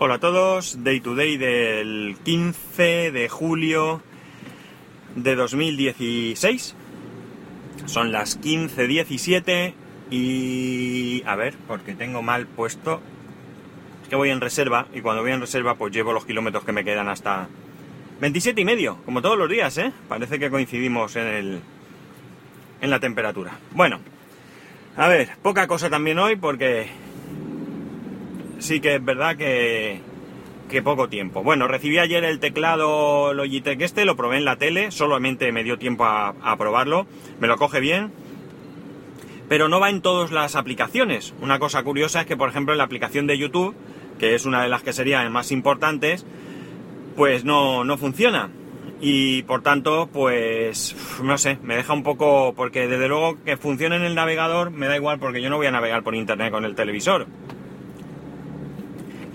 Hola a todos, Day to Day del 15 de julio de 2016. Son las 15.17 y... A ver, porque tengo mal puesto... Es que voy en reserva y cuando voy en reserva pues llevo los kilómetros que me quedan hasta 27 y medio, como todos los días, ¿eh? Parece que coincidimos en el... en la temperatura. Bueno, a ver, poca cosa también hoy porque sí que es verdad que, que poco tiempo. Bueno, recibí ayer el teclado Logitech este, lo probé en la tele, solamente me dio tiempo a, a probarlo, me lo coge bien, pero no va en todas las aplicaciones. Una cosa curiosa es que, por ejemplo, en la aplicación de YouTube, que es una de las que serían más importantes, pues no, no funciona. Y por tanto, pues no sé, me deja un poco, porque desde luego que funcione en el navegador me da igual porque yo no voy a navegar por internet con el televisor.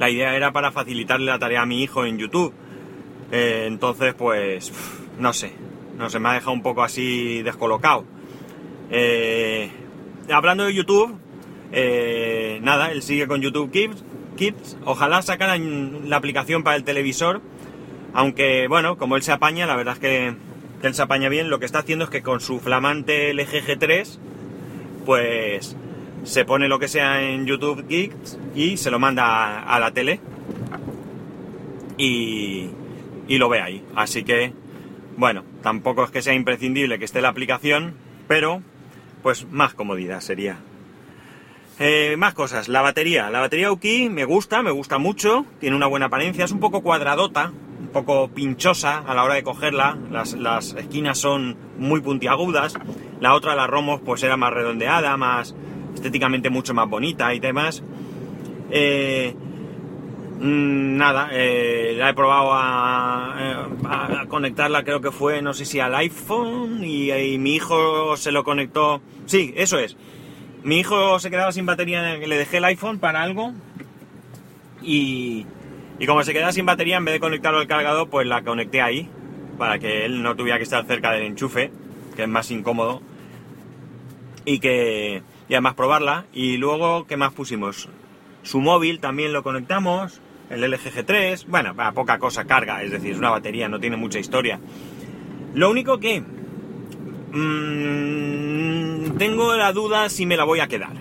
La idea era para facilitarle la tarea a mi hijo en YouTube. Eh, entonces, pues, no sé, no sé, me ha dejado un poco así descolocado. Eh, hablando de YouTube, eh, nada, él sigue con YouTube Kids, Kids. Ojalá sacaran la aplicación para el televisor. Aunque, bueno, como él se apaña, la verdad es que, que él se apaña bien. Lo que está haciendo es que con su flamante LG G3, pues se pone lo que sea en YouTube Geeks y se lo manda a, la tele y, y, lo ve ahí. Así que, bueno, tampoco es que sea imprescindible que esté la aplicación, pero pues más comodidad sería. Eh, más cosas, la batería. La batería Uki me gusta, me gusta mucho, tiene una buena apariencia, es un poco cuadradota, un poco pinchosa a la hora de cogerla, las, las esquinas son muy puntiagudas, la otra, la Romos, pues era más redondeada, más, estéticamente mucho más bonita y demás. Eh, nada, eh, la he probado a, a, conectarla, creo que fue, no sé si al iPhone, y, y, mi hijo se lo conectó. Sí, eso es. Mi hijo se quedaba sin batería, le dejé el iPhone para algo, y, y como se quedaba sin batería, en vez de conectarlo al cargador, pues la conecté ahí, para que él no tuviera que estar cerca del enchufe, que es más incómodo, y que y además probarla. Y luego, ¿qué más pusimos? Su móvil también lo conectamos, el LG G3, bueno, a poca cosa carga, es decir, es una batería, no tiene mucha historia. Lo único que mmm, tengo la duda si me la voy a quedar.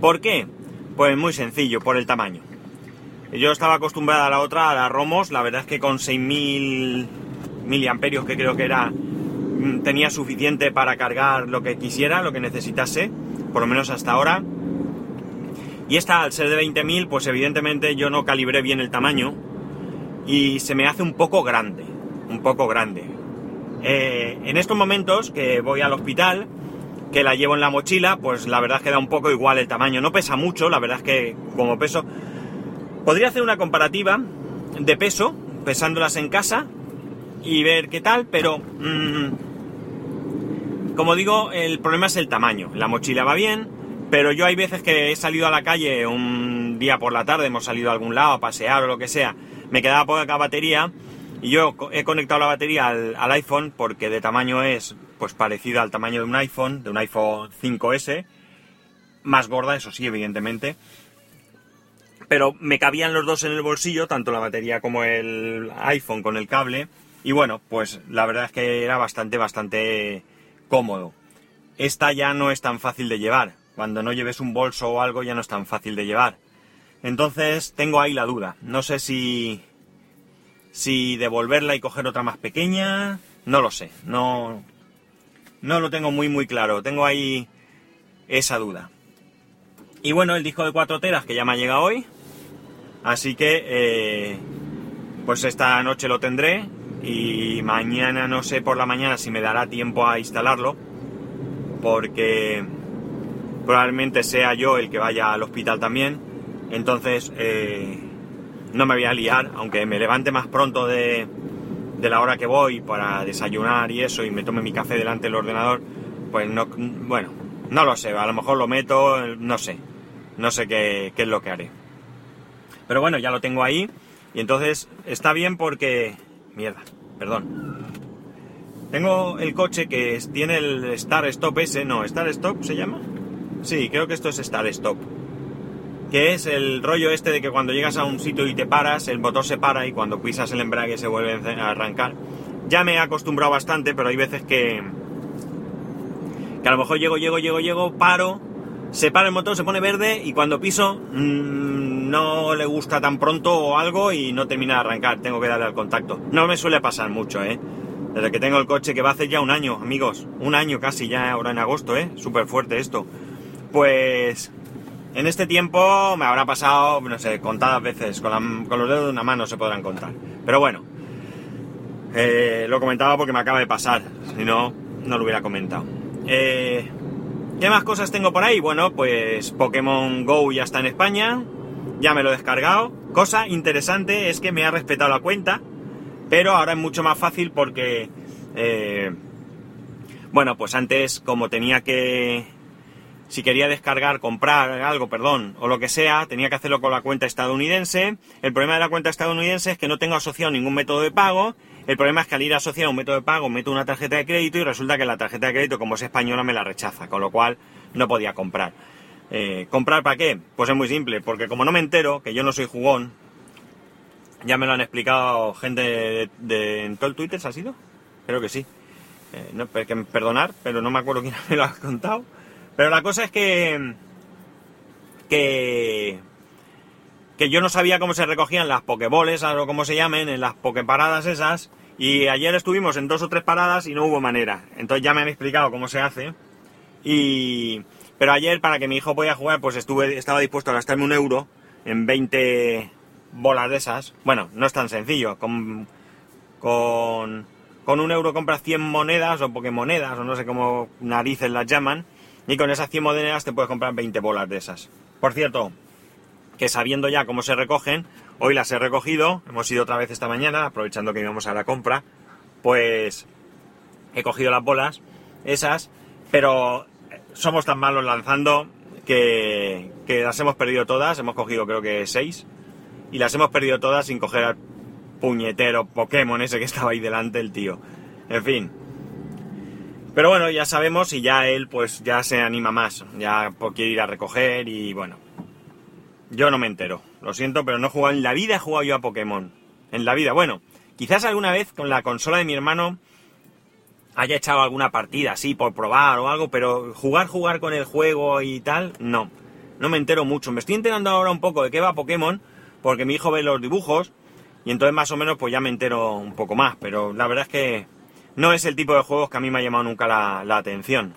¿Por qué? Pues muy sencillo, por el tamaño. Yo estaba acostumbrada a la otra, a la Romos, la verdad es que con 6.000 miliamperios que creo que era, tenía suficiente para cargar lo que quisiera, lo que necesitase por lo menos hasta ahora. Y esta, al ser de 20.000, pues evidentemente yo no calibré bien el tamaño y se me hace un poco grande, un poco grande. Eh, en estos momentos que voy al hospital, que la llevo en la mochila, pues la verdad es que da un poco igual el tamaño. No pesa mucho, la verdad es que como peso... Podría hacer una comparativa de peso, pesándolas en casa y ver qué tal, pero... Mmm, como digo, el problema es el tamaño. La mochila va bien, pero yo hay veces que he salido a la calle un día por la tarde, hemos salido a algún lado a pasear o lo que sea, me quedaba poca batería y yo he conectado la batería al, iPhone porque de tamaño es pues parecido al tamaño de un iPhone, de un iPhone 5S, más gorda, eso sí, evidentemente. Pero me cabían los dos en el bolsillo, tanto la batería como el iPhone con el cable. Y bueno, pues la verdad es que era bastante, bastante cómodo. Esta ya no es tan fácil de llevar. Cuando no lleves un bolso o algo ya no es tan fácil de llevar. Entonces tengo ahí la duda. No sé si si devolverla y coger otra más pequeña, no lo sé. No no lo tengo muy muy claro. Tengo ahí esa duda. Y bueno, el disco de 4 teras que ya me ha llegado hoy. Así que eh, pues esta noche lo tendré y mañana no sé por la mañana si me dará tiempo a instalarlo porque probablemente sea yo el que vaya al hospital también. Entonces eh, no me voy a liar aunque me levante más pronto de, de, la hora que voy para desayunar y eso y me tome mi café delante del ordenador pues no bueno no lo sé a lo mejor lo meto no sé no sé qué, qué es lo que haré. Pero bueno ya lo tengo ahí y entonces está bien porque Mierda, perdón. Tengo el coche que tiene el Star Stop ese, no, Star Stop se llama. Sí, creo que esto es Star Stop. que es el rollo este de que cuando llegas a un sitio y te paras, el motor se para y cuando pisas el embrague se vuelve a arrancar. Ya me he acostumbrado bastante, pero hay veces que, que a lo mejor llego, llego, llego, llego, paro, se para el motor, se pone verde y cuando piso mmm, no le gusta tan pronto o algo y no termina de arrancar, tengo que darle al contacto. No me suele pasar mucho, ¿eh? Desde que tengo el coche, que va a hacer ya un año, amigos, un año casi ya ahora en agosto, ¿eh? Súper fuerte esto. Pues en este tiempo me habrá pasado, no sé, contadas veces, con, los dedos de una mano se podrán contar. Pero bueno, eh, lo comentaba porque me acaba de pasar, si no, no lo hubiera comentado. Eh, ¿Qué más cosas tengo por ahí? Bueno, pues Pokémon Go ya está en España, ya me lo he descargado. Cosa interesante es que me ha respetado la cuenta, pero ahora es mucho más fácil porque, eh, bueno, pues antes como tenía que, si quería descargar, comprar algo, perdón, o lo que sea, tenía que hacerlo con la cuenta estadounidense. El problema de la cuenta estadounidense es que no tengo asociado ningún método de pago el problema es que al ir asociado un método de pago meto una tarjeta de crédito y resulta que la tarjeta de crédito, como es española, me la rechaza, con lo cual no podía comprar. Eh, ¿Comprar para qué? Pues es muy simple, porque como no me entero, que yo no soy jugón, ya me lo han explicado gente de, en todo el Twitter, ¿se ha sido? Creo que sí. Eh, no, que perdonar, pero no me acuerdo quién me lo ha contado. Pero la cosa es que que que yo no sabía cómo se recogían las pokeboles, o como se llamen, en las pokeparadas esas, y ayer estuvimos en dos o tres paradas y no hubo manera. Entonces ya me han explicado cómo se hace. Y... Pero ayer, para que mi hijo pudiera jugar, pues estuve, estaba dispuesto a gastarme un euro en 20 bolas de esas. Bueno, no es tan sencillo. Con, con, con un euro compras 100 monedas o monedas o no sé cómo narices las llaman. Y con esas 100 monedas te puedes comprar 20 bolas de esas. Por cierto, que sabiendo ya cómo se recogen, Hoy las he recogido, hemos ido otra vez esta mañana, aprovechando que íbamos a la compra, pues he cogido las bolas, esas, pero somos tan malos lanzando que, las hemos perdido todas, hemos cogido creo que seis, y las hemos perdido todas sin coger al puñetero Pokémon ese que estaba ahí delante el tío. En fin. Pero bueno, ya sabemos y ya él pues ya se anima más, ya quiere ir a recoger y bueno, yo no me entero. Lo siento, pero no he jugado en la vida, he jugado yo a Pokémon. En la vida. Bueno, quizás alguna vez con la consola de mi hermano haya echado alguna partida así por probar o algo, pero jugar, jugar con el juego y tal, no. No me entero mucho. Me estoy enterando ahora un poco de qué va Pokémon, porque mi hijo ve los dibujos y entonces más o menos pues ya me entero un poco más, pero la verdad es que no es el tipo de juegos que a mí me ha llamado nunca la, la atención.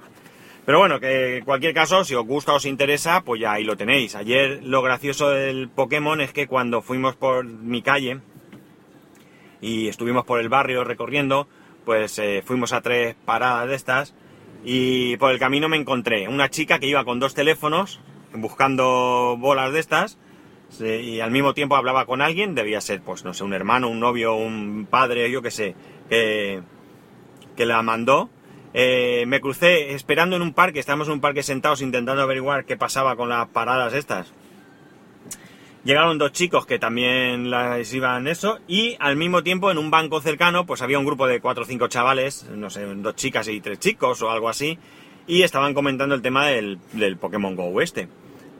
Pero bueno, que en cualquier caso, si os gusta o os interesa, pues ya ahí lo tenéis. Ayer lo gracioso del Pokémon es que cuando fuimos por mi calle y estuvimos por el barrio recorriendo, pues eh, fuimos a tres paradas de estas y por el camino me encontré una chica que iba con dos teléfonos buscando bolas de estas y al mismo tiempo hablaba con alguien, debía ser, pues no sé, un hermano, un novio, un padre, yo qué sé, que, la mandó eh, me crucé esperando en un parque, estábamos en un parque sentados intentando averiguar qué pasaba con las paradas estas. Llegaron dos chicos que también las iban eso y al mismo tiempo en un banco cercano pues había un grupo de cuatro o cinco chavales, no sé, dos chicas y tres chicos o algo así y estaban comentando el tema del, del Pokémon Go este.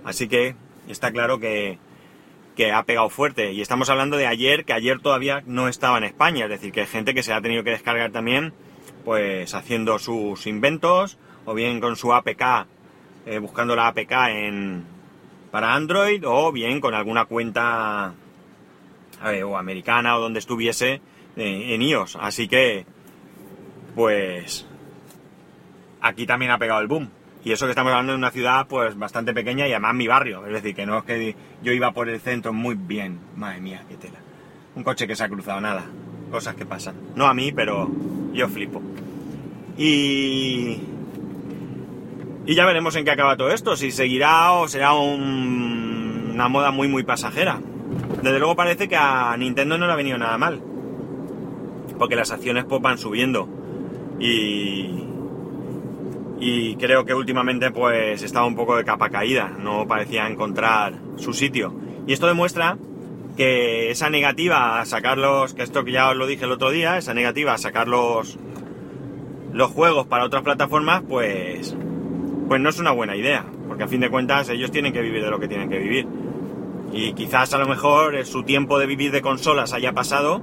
Así que está claro que, que ha pegado fuerte y estamos hablando de ayer, que ayer todavía no estaba en España, es decir, que hay gente que se ha tenido que descargar también pues haciendo sus inventos o bien con su APK, eh, buscando la APK en, para Android o bien con alguna cuenta o americana o donde estuviese eh, en iOS. Así que, pues, aquí también ha pegado el boom. Y eso que estamos hablando de una ciudad pues bastante pequeña y además mi barrio. Es decir, que no es que yo iba por el centro muy bien. Madre mía, qué tela. Un coche que se ha cruzado, nada. Cosas que pasan. No a mí, pero yo flipo. Y... Y ya veremos en qué acaba todo esto, si seguirá o será una moda muy muy pasajera. Desde luego parece que a Nintendo no le ha venido nada mal. Porque las acciones pues van subiendo. Y... Y creo que últimamente pues estaba un poco de capa caída, no parecía encontrar su sitio. Y esto demuestra que esa negativa a sacarlos, que esto que ya os lo dije el otro día, esa negativa a sacar los, los juegos para otras plataformas, pues, pues no es una buena idea, porque a fin de cuentas ellos tienen que vivir de lo que tienen que vivir. Y quizás a lo mejor su tiempo de vivir de consolas haya pasado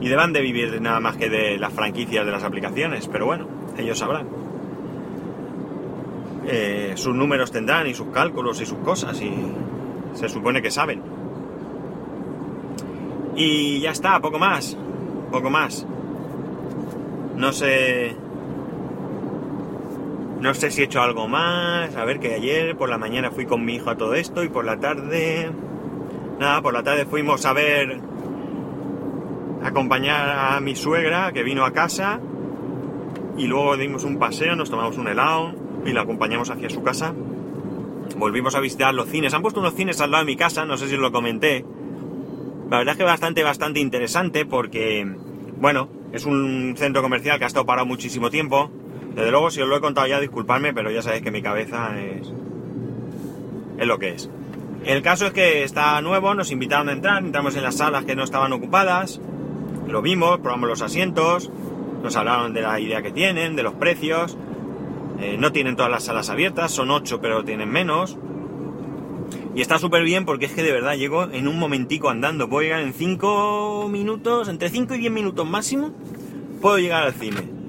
y deban de vivir nada más que de las franquicias de las aplicaciones, pero bueno, ellos sabrán. Eh, sus números tendrán y sus cálculos y sus cosas y se supone que saben. Y ya está, poco más, poco más. No sé... No sé si he hecho algo más. A ver que ayer por la mañana fui con mi hijo a todo esto y por la tarde... Nada, por la tarde fuimos a ver... acompañar a mi suegra que vino a casa y luego dimos un paseo, nos tomamos un helado y la acompañamos hacia su casa. Volvimos a visitar los cines. Han puesto unos cines al lado de mi casa, no sé si os lo comenté. La verdad es que bastante, bastante interesante porque, bueno, es un centro comercial que ha estado parado muchísimo tiempo. Desde luego, si os lo he contado ya, disculpadme, pero ya sabéis que mi cabeza es, es lo que es. El caso es que está nuevo, nos invitaron a entrar, entramos en las salas que no estaban ocupadas, lo vimos, probamos los asientos, nos hablaron de la idea que tienen, de los precios, eh, no tienen todas las salas abiertas, son 8 pero tienen menos. Y está súper bien porque es que de verdad llego en un momentico andando. Puedo llegar en 5 minutos, entre 5 y 10 minutos máximo, puedo llegar al cine.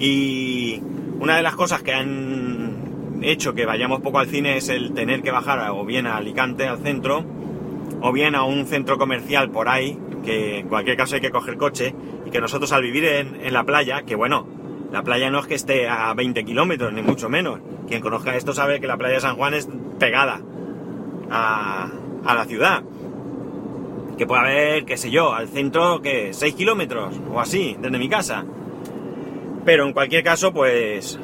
Y una de las cosas que han hecho que vayamos poco al cine es el tener que bajar o bien a Alicante, al centro, o bien a un centro comercial por ahí, que en cualquier caso hay que coger coche, y que nosotros al vivir en, en la playa, que bueno, la playa no es que esté a 20 kilómetros, ni mucho menos. Quien conozca esto sabe que la playa de San Juan es pegada a, la ciudad. Que puede haber, qué sé yo, al centro, que 6 kilómetros o así, desde mi casa. Pero en cualquier caso, pues,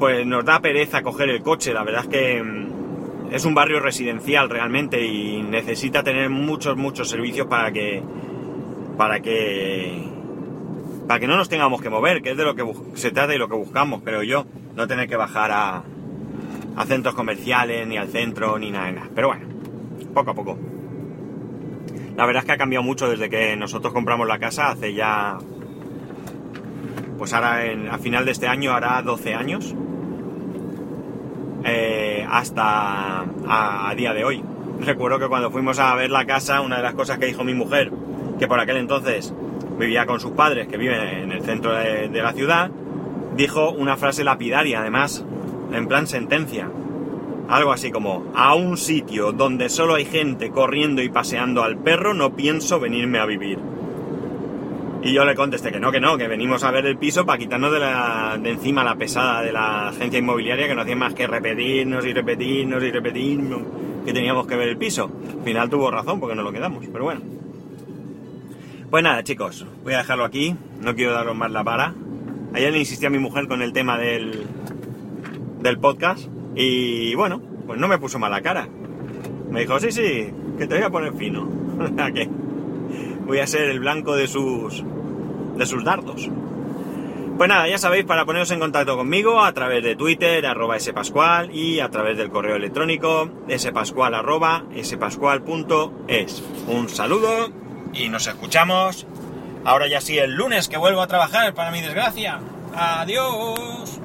pues nos da pereza coger el coche. La verdad es que mm, es un barrio residencial realmente y necesita tener muchos, muchos servicios para que, para que para que no nos tengamos que mover, que es de lo que se trata y lo que buscamos, creo yo, no tener que bajar a, a centros comerciales, ni al centro, ni nada, nada. Pero bueno, poco a poco. La verdad es que ha cambiado mucho desde que nosotros compramos la casa hace ya. Pues ahora a final de este año hará 12 años. Eh, hasta a, día de hoy. Recuerdo que cuando fuimos a ver la casa, una de las cosas que dijo mi mujer, que por aquel entonces vivía con sus padres, que viven en el centro de, la ciudad, dijo una frase lapidaria, además, en plan sentencia. Algo así como, a un sitio donde solo hay gente corriendo y paseando al perro, no pienso venirme a vivir. Y yo le contesté que no, que no, que venimos a ver el piso para quitarnos de, la, de encima la pesada de la agencia inmobiliaria que no hacía más que repetirnos y repetirnos y repetirnos que teníamos que ver el piso. Al final tuvo razón porque no lo quedamos, pero bueno. Pues nada, chicos, voy a dejarlo aquí. No quiero daros más la para. Ayer le insistí a mi mujer con el tema del, del podcast. Y bueno, pues no me puso mala cara. Me dijo, sí, sí, que te voy a poner fino. ¿A qué? Voy a ser el blanco de sus. de sus dardos. Pues nada, ya sabéis, para poneros en contacto conmigo a través de Twitter, arroba spascual, y a través del correo electrónico spascual arroba spascual.es. Un saludo y nos escuchamos ahora ya sí el lunes que vuelvo a trabajar para mi desgracia. Adiós.